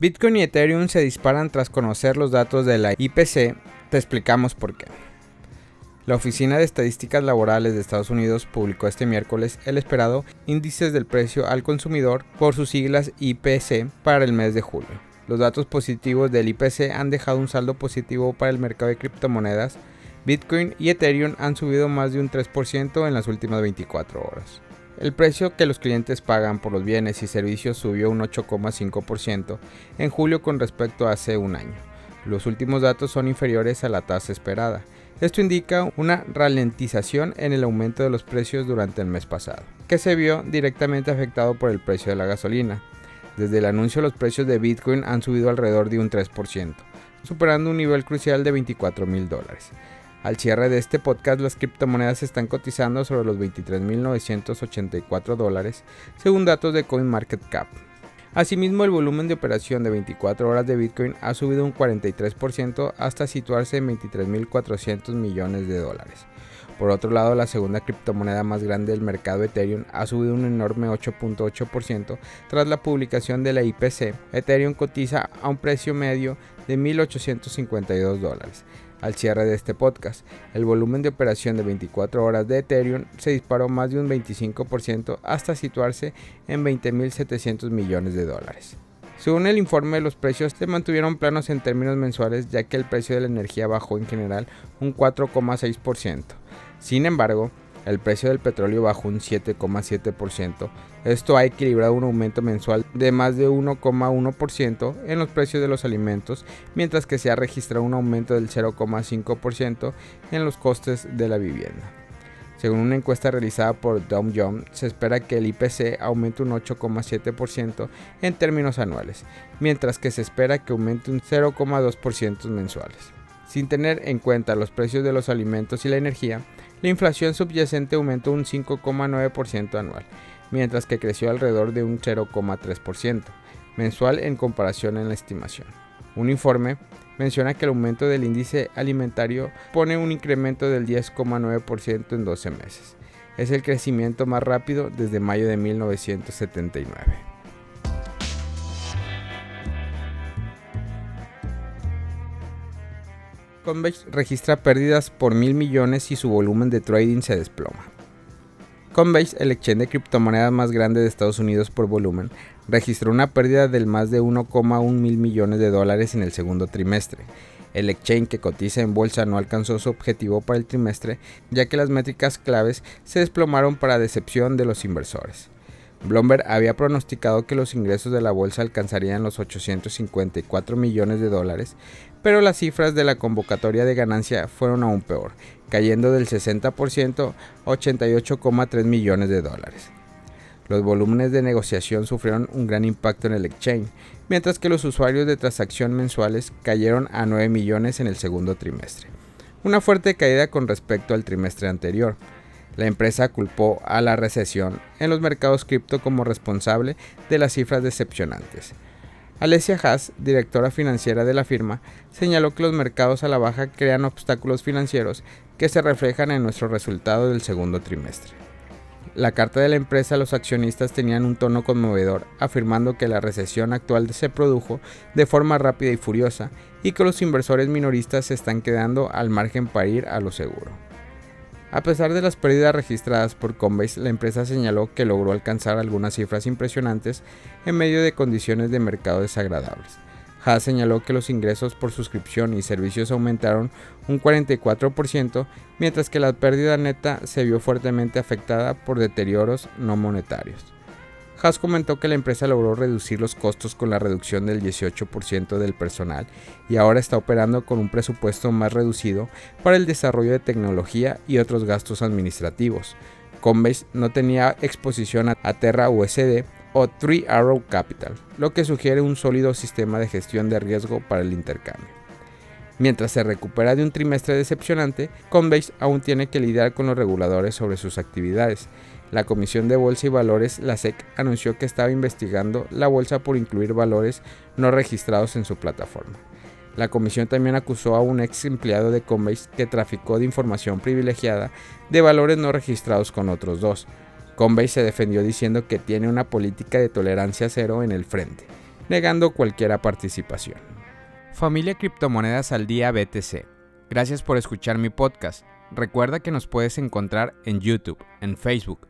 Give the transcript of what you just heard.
Bitcoin y Ethereum se disparan tras conocer los datos de la IPC, te explicamos por qué. La Oficina de Estadísticas Laborales de Estados Unidos publicó este miércoles el esperado índice del precio al consumidor por sus siglas IPC para el mes de julio. Los datos positivos del IPC han dejado un saldo positivo para el mercado de criptomonedas. Bitcoin y Ethereum han subido más de un 3% en las últimas 24 horas. El precio que los clientes pagan por los bienes y servicios subió un 8,5% en julio con respecto a hace un año. Los últimos datos son inferiores a la tasa esperada. Esto indica una ralentización en el aumento de los precios durante el mes pasado, que se vio directamente afectado por el precio de la gasolina. Desde el anuncio los precios de Bitcoin han subido alrededor de un 3%, superando un nivel crucial de 24 mil dólares. Al cierre de este podcast, las criptomonedas están cotizando sobre los 23.984 dólares, según datos de CoinMarketCap. Asimismo, el volumen de operación de 24 horas de Bitcoin ha subido un 43% hasta situarse en 23.400 millones de dólares. Por otro lado, la segunda criptomoneda más grande del mercado Ethereum ha subido un enorme 8.8% tras la publicación de la IPC. Ethereum cotiza a un precio medio de 1.852 dólares al cierre de este podcast. El volumen de operación de 24 horas de Ethereum se disparó más de un 25% hasta situarse en 20.700 millones de dólares. Según el informe, los precios se mantuvieron planos en términos mensuales ya que el precio de la energía bajó en general un 4,6%. Sin embargo, el precio del petróleo bajó un 7,7%. Esto ha equilibrado un aumento mensual de más de 1,1% en los precios de los alimentos, mientras que se ha registrado un aumento del 0,5% en los costes de la vivienda. Según una encuesta realizada por Dow Jones, se espera que el IPC aumente un 8,7% en términos anuales, mientras que se espera que aumente un 0,2% mensuales. Sin tener en cuenta los precios de los alimentos y la energía, la inflación subyacente aumentó un 5,9% anual, mientras que creció alrededor de un 0,3% mensual en comparación en la estimación. Un informe menciona que el aumento del índice alimentario pone un incremento del 10,9% en 12 meses. Es el crecimiento más rápido desde mayo de 1979. Coinbase registra pérdidas por mil millones y su volumen de trading se desploma. Coinbase, el exchange de criptomonedas más grande de Estados Unidos por volumen, registró una pérdida del más de 1,1 mil millones de dólares en el segundo trimestre. El exchange que cotiza en bolsa no alcanzó su objetivo para el trimestre, ya que las métricas claves se desplomaron para decepción de los inversores. Bloomberg había pronosticado que los ingresos de la bolsa alcanzarían los 854 millones de dólares, pero las cifras de la convocatoria de ganancia fueron aún peor, cayendo del 60% a 88,3 millones de dólares. Los volúmenes de negociación sufrieron un gran impacto en el exchange, mientras que los usuarios de transacción mensuales cayeron a 9 millones en el segundo trimestre, una fuerte caída con respecto al trimestre anterior. La empresa culpó a la recesión en los mercados cripto como responsable de las cifras decepcionantes. Alessia Haas, directora financiera de la firma, señaló que los mercados a la baja crean obstáculos financieros que se reflejan en nuestro resultado del segundo trimestre. La carta de la empresa a los accionistas tenían un tono conmovedor, afirmando que la recesión actual se produjo de forma rápida y furiosa y que los inversores minoristas se están quedando al margen para ir a lo seguro. A pesar de las pérdidas registradas por Coinbase, la empresa señaló que logró alcanzar algunas cifras impresionantes en medio de condiciones de mercado desagradables. Haas señaló que los ingresos por suscripción y servicios aumentaron un 44%, mientras que la pérdida neta se vio fuertemente afectada por deterioros no monetarios. Haas comentó que la empresa logró reducir los costos con la reducción del 18% del personal y ahora está operando con un presupuesto más reducido para el desarrollo de tecnología y otros gastos administrativos. Coinbase no tenía exposición a Terra USD o Three Arrow Capital, lo que sugiere un sólido sistema de gestión de riesgo para el intercambio. Mientras se recupera de un trimestre decepcionante, Coinbase aún tiene que lidiar con los reguladores sobre sus actividades la Comisión de Bolsa y Valores, la SEC, anunció que estaba investigando la bolsa por incluir valores no registrados en su plataforma. La comisión también acusó a un ex empleado de Coinbase que traficó de información privilegiada de valores no registrados con otros dos. Coinbase se defendió diciendo que tiene una política de tolerancia cero en el frente. negando cualquier participación. Familia Criptomonedas al Día BTC. Gracias por escuchar mi podcast. Recuerda que nos puedes encontrar en YouTube, en Facebook,